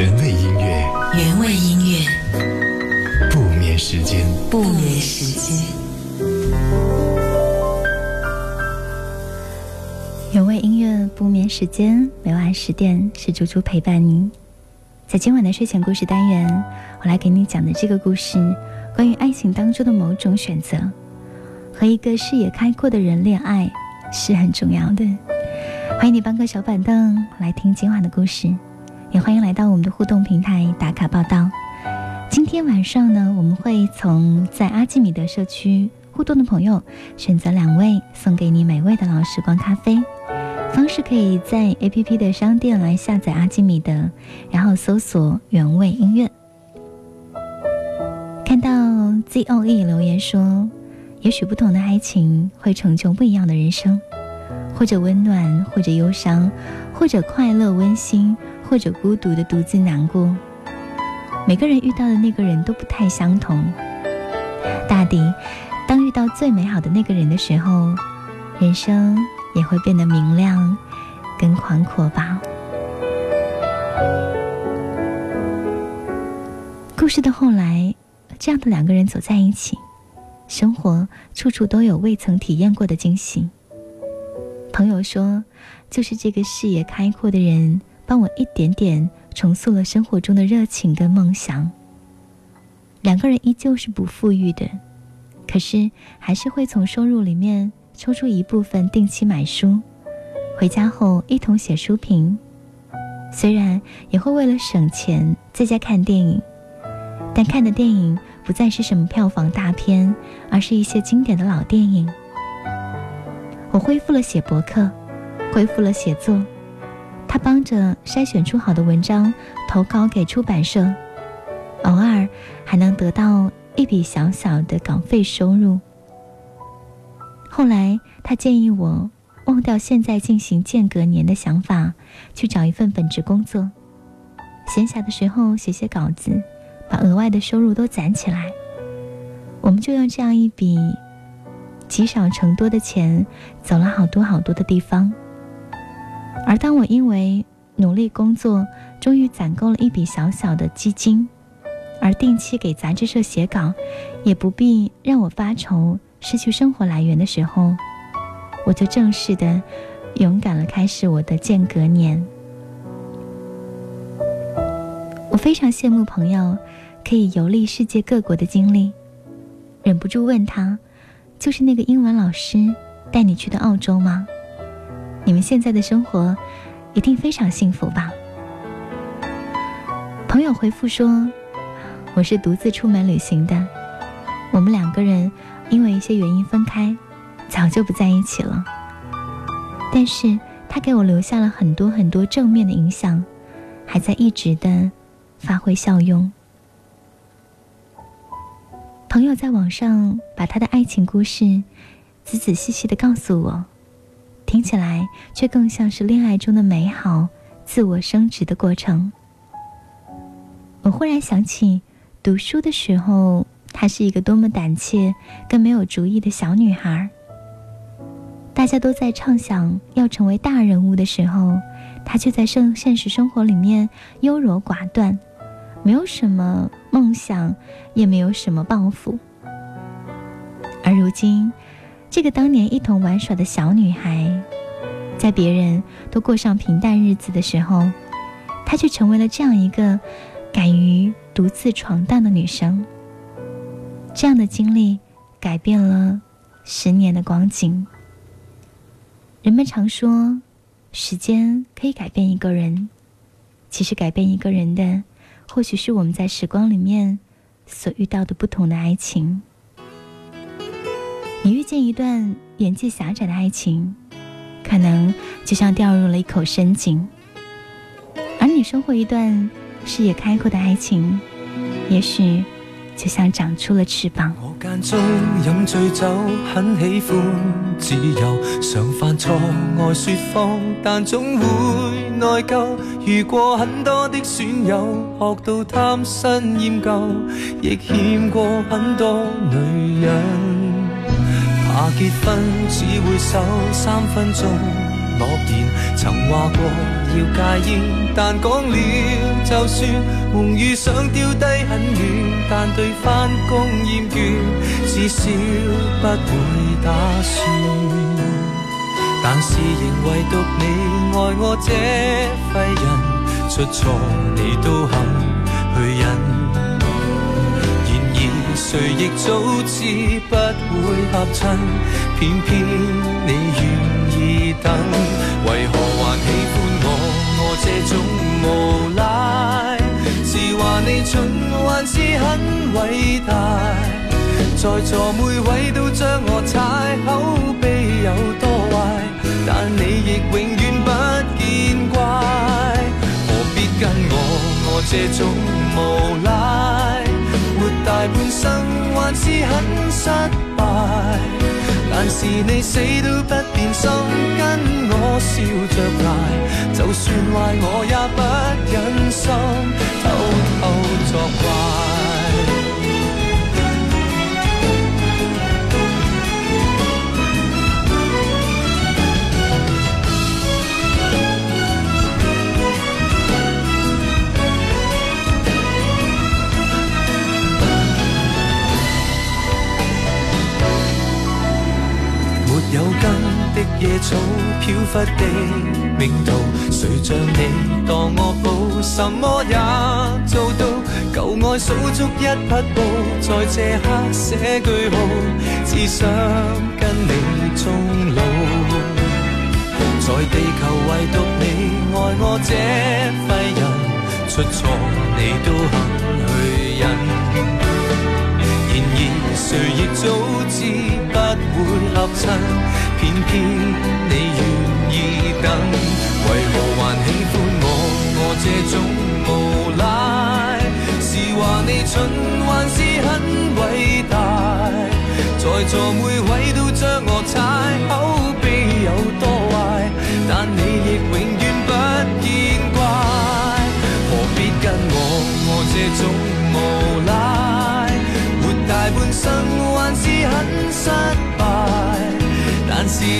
原味音乐，原味音乐，不眠时间，不眠时间。原味音乐不眠时间，每晚十点是猪猪陪伴您。在今晚的睡前故事单元，我来给你讲的这个故事，关于爱情当中的某种选择。和一个视野开阔的人恋爱是很重要的。欢迎你搬个小板凳来听今晚的故事。也欢迎来到我们的互动平台打卡报道。今天晚上呢，我们会从在阿基米德社区互动的朋友选择两位，送给你美味的老时光咖啡。方式可以在 APP 的商店来下载阿基米德，然后搜索原味音乐。看到 ZOE 留言说，也许不同的爱情会成就不一样的人生，或者温暖，或者忧伤，或者快乐温馨。或者孤独的独自难过，每个人遇到的那个人都不太相同。大抵，当遇到最美好的那个人的时候，人生也会变得明亮、更宽阔吧。故事的后来，这样的两个人走在一起，生活处处都有未曾体验过的惊喜。朋友说，就是这个视野开阔的人。帮我一点点重塑了生活中的热情跟梦想。两个人依旧是不富裕的，可是还是会从收入里面抽出一部分定期买书，回家后一同写书评。虽然也会为了省钱在家看电影，但看的电影不再是什么票房大片，而是一些经典的老电影。我恢复了写博客，恢复了写作。他帮着筛选出好的文章，投稿给出版社，偶尔还能得到一笔小小的稿费收入。后来，他建议我忘掉现在进行间隔年的想法，去找一份本职工作，闲暇的时候写写稿子，把额外的收入都攒起来。我们就用这样一笔积少成多的钱，走了好多好多的地方。而当我因为努力工作，终于攒够了一笔小小的基金，而定期给杂志社写稿，也不必让我发愁失去生活来源的时候，我就正式的、勇敢了开始我的间隔年。我非常羡慕朋友可以游历世界各国的经历，忍不住问他：“就是那个英文老师带你去的澳洲吗？”你们现在的生活一定非常幸福吧？朋友回复说：“我是独自出门旅行的，我们两个人因为一些原因分开，早就不在一起了。但是他给我留下了很多很多正面的影响，还在一直的发挥效用。”朋友在网上把他的爱情故事仔仔细细的告诉我。听起来却更像是恋爱中的美好、自我升值的过程。我忽然想起，读书的时候，她是一个多么胆怯、更没有主意的小女孩。大家都在畅想要成为大人物的时候，她却在生现实生活里面优柔寡断，没有什么梦想，也没有什么抱负。而如今，这个当年一同玩耍的小女孩，在别人都过上平淡日子的时候，她却成为了这样一个敢于独自闯荡的女生。这样的经历改变了十年的光景。人们常说，时间可以改变一个人，其实改变一个人的，或许是我们在时光里面所遇到的不同的爱情。你遇见一段眼界狭窄的爱情，可能就像掉入了一口深井；而你收获一段视野开阔的爱情，也许就像长出了翅膀。我间中饮醉酒，很喜欢自由，常犯错爱说谎，但总会内疚。遇过很多的损友，学到贪新厌旧，亦欠过很多女人。怕结婚只会守三分钟诺言，曾话过要戒烟，但讲了就算，梦遇想丢低很远，但对翻工厌倦，至少不会打算。但是仍唯独你爱我这废人，出错你都肯谁亦早知不会合衬，偏偏你愿意等。为何还喜欢我？我这种无赖，是话你蠢，还是很伟大？在座每位都将我踩，口碑有多坏？但你亦永远不见怪，何必跟我我这种无赖，大半生还是很失败。但是你死都不变心，跟我笑着挨，就算坏我也不忍心偷偷作怪。草，飘忽的命途，谁像你当我宝，什么也做到。旧爱数足一匹布，在这刻写句号，只想跟你终老。在地球唯独你爱我这废人，出错你都肯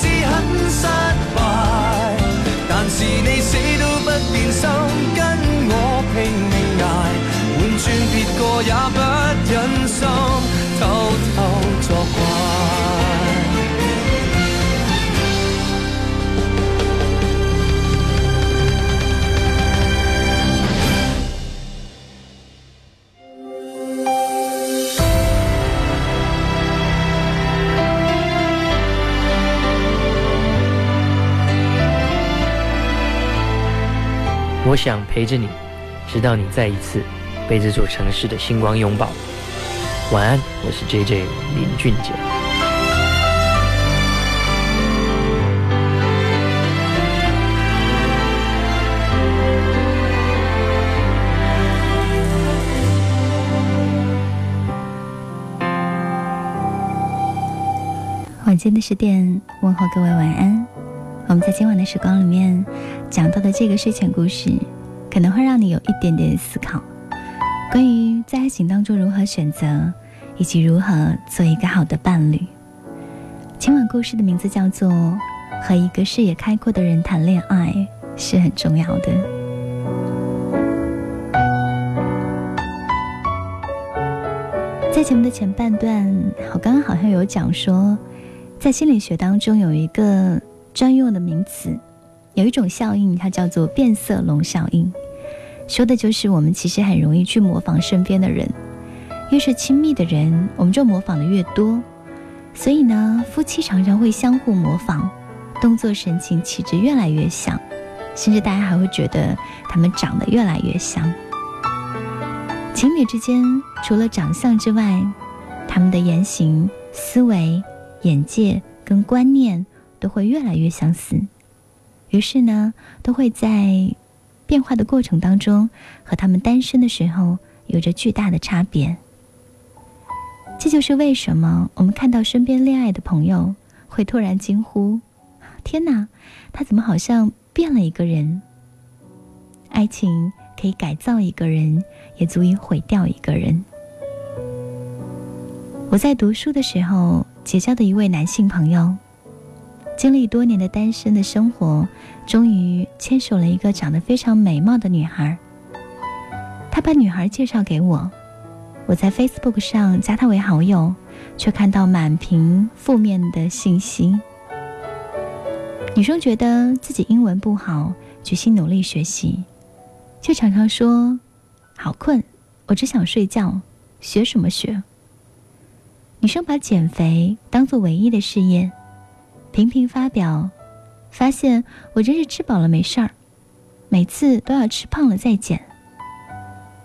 是很失败，但是你死都不变心，跟我拼命挨，换转别个也不忍心偷偷作怪。我想陪着你，直到你再一次被这座城市的星光拥抱。晚安，我是 J J 林俊杰。晚间的十点，问候各位晚安。我们在今晚的时光里面讲到的这个睡前故事，可能会让你有一点点思考，关于在爱情当中如何选择，以及如何做一个好的伴侣。今晚故事的名字叫做《和一个视野开阔的人谈恋爱是很重要的》。在节目的前半段，我刚刚好像有讲说，在心理学当中有一个。专用的名词，有一种效应，它叫做变色龙效应，说的就是我们其实很容易去模仿身边的人，越是亲密的人，我们就模仿的越多。所以呢，夫妻常常会相互模仿，动作、神情、气质越来越像，甚至大家还会觉得他们长得越来越像。情侣之间，除了长相之外，他们的言行、思维、眼界跟观念。都会越来越相似。于是呢，都会在变化的过程当中，和他们单身的时候有着巨大的差别。这就是为什么我们看到身边恋爱的朋友，会突然惊呼：“天哪，他怎么好像变了一个人？”爱情可以改造一个人，也足以毁掉一个人。我在读书的时候结交的一位男性朋友，经历多年的单身的生活，终于牵手了一个长得非常美貌的女孩。他把女孩介绍给我。我在 Facebook 上加她为好友，却看到满屏负面的信息。女生觉得自己英文不好，决心努力学习，却常常说：“好困，我只想睡觉，学什么学？”女生把减肥当做唯一的事业，频频发表，发现我真是吃饱了没事儿，每次都要吃胖了再减。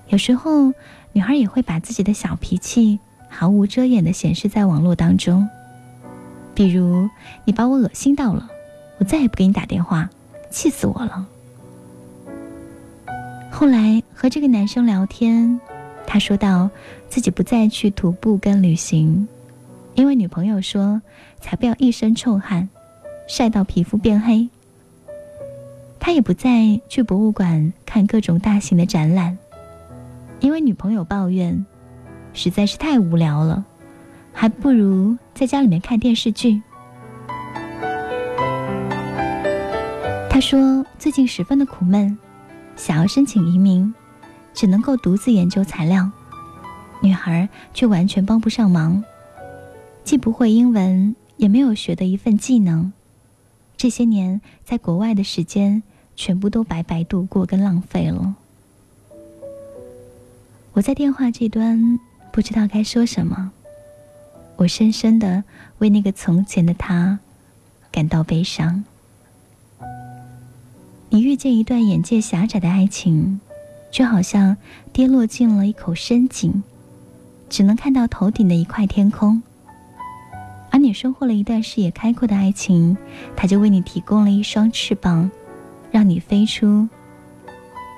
有时候。女孩也会把自己的小脾气毫无遮掩的显示在网络当中，比如你把我恶心到了，我再也不给你打电话，气死我了。后来和这个男生聊天，他说到自己不再去徒步跟旅行，因为女朋友说才不要一身臭汗，晒到皮肤变黑。他也不再去博物馆看各种大型的展览。因为女朋友抱怨，实在是太无聊了，还不如在家里面看电视剧。他说最近十分的苦闷，想要申请移民，只能够独自研究材料，女孩却完全帮不上忙，既不会英文，也没有学的一份技能，这些年在国外的时间全部都白白度过跟浪费了。我在电话这端不知道该说什么，我深深的为那个从前的他感到悲伤。你遇见一段眼界狭窄的爱情，就好像跌落进了一口深井，只能看到头顶的一块天空；而你收获了一段视野开阔的爱情，它就为你提供了一双翅膀，让你飞出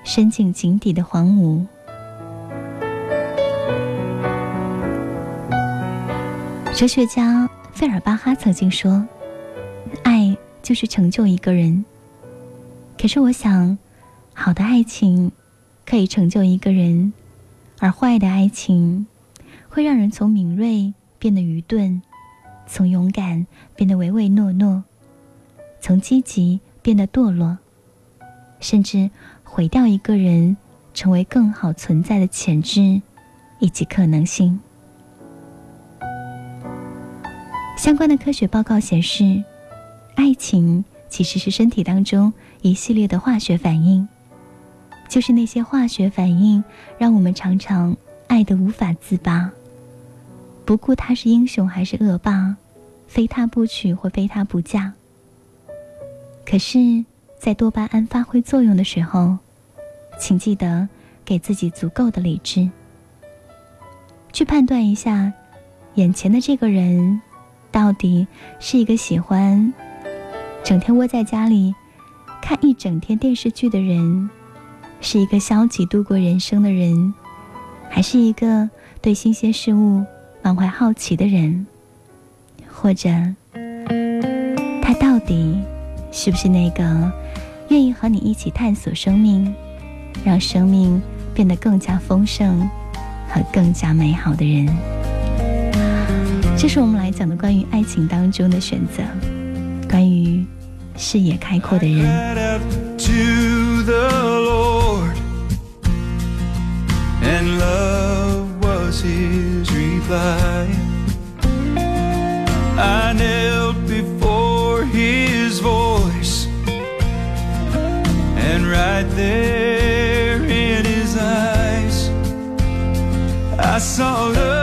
深进井底的荒芜。哲学家费尔巴哈曾经说：“爱就是成就一个人。”可是我想，好的爱情可以成就一个人，而坏的爱情会让人从敏锐变得愚钝，从勇敢变得唯唯诺诺，从积极变得堕落，甚至毁掉一个人成为更好存在的潜质以及可能性。相关的科学报告显示，爱情其实是身体当中一系列的化学反应，就是那些化学反应让我们常常爱得无法自拔，不顾他是英雄还是恶霸，非他不娶或非他不嫁。可是，在多巴胺发挥作用的时候，请记得给自己足够的理智，去判断一下眼前的这个人。到底是一个喜欢整天窝在家里看一整天电视剧的人，是一个消极度过人生的人，还是一个对新鲜事物满怀好奇的人？或者，他到底是不是那个愿意和你一起探索生命，让生命变得更加丰盛和更加美好的人？这是我们来讲的关于爱情当中的选择，关于视野开阔的人。voices reply. I knelt before his voice, and right there in his eyes, I saw love.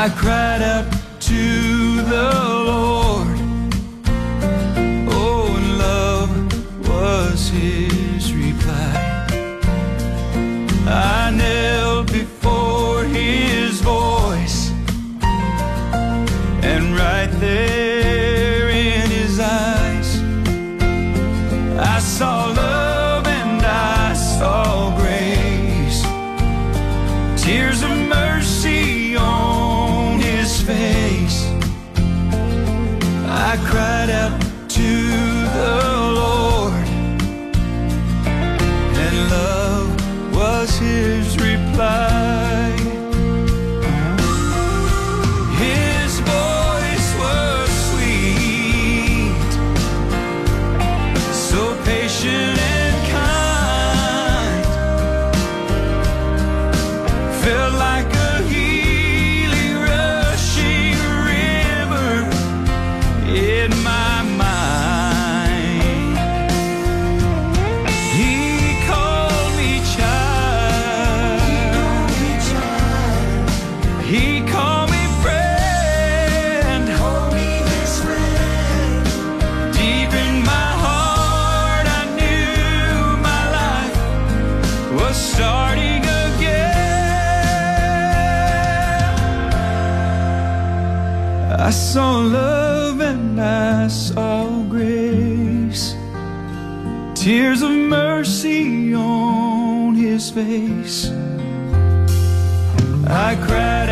I cried out to the saw love and I saw grace. Tears of mercy on his face. I cried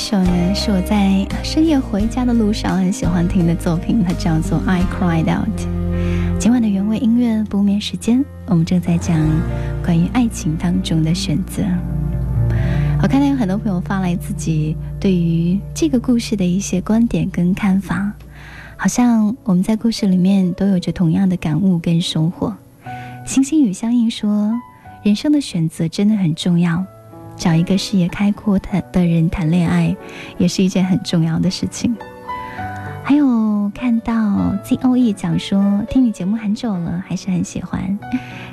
首呢是我在深夜回家的路上很喜欢听的作品，它叫做《I Cried Out》。今晚的原味音乐不眠时间，我们正在讲关于爱情当中的选择。我看到有很多朋友发来自己对于这个故事的一些观点跟看法，好像我们在故事里面都有着同样的感悟跟收获。星星与相应说，人生的选择真的很重要。找一个视野开阔的的人谈恋爱，也是一件很重要的事情。还有看到 ZOE 讲说，听你节目很久了，还是很喜欢，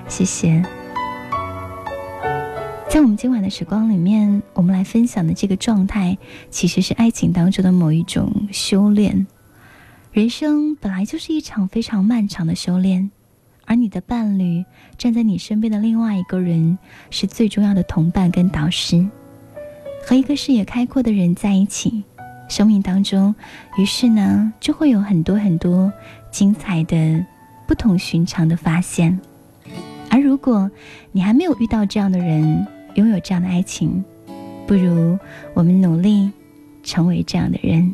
谢谢。在我们今晚的时光里面，我们来分享的这个状态，其实是爱情当中的某一种修炼。人生本来就是一场非常漫长的修炼。而你的伴侣站在你身边的另外一个人，是最重要的同伴跟导师。和一个视野开阔的人在一起，生命当中，于是呢，就会有很多很多精彩的、不同寻常的发现。而如果你还没有遇到这样的人，拥有这样的爱情，不如我们努力成为这样的人。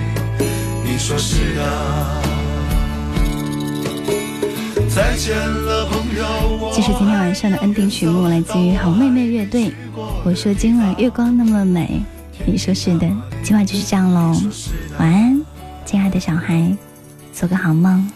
你说是的。再见了，朋友。这是今天晚上的安定曲目，来自于好妹妹乐队。我说今晚月光那么美，你说是的。今晚就是这样喽，晚安，亲爱的小孩，做个好梦。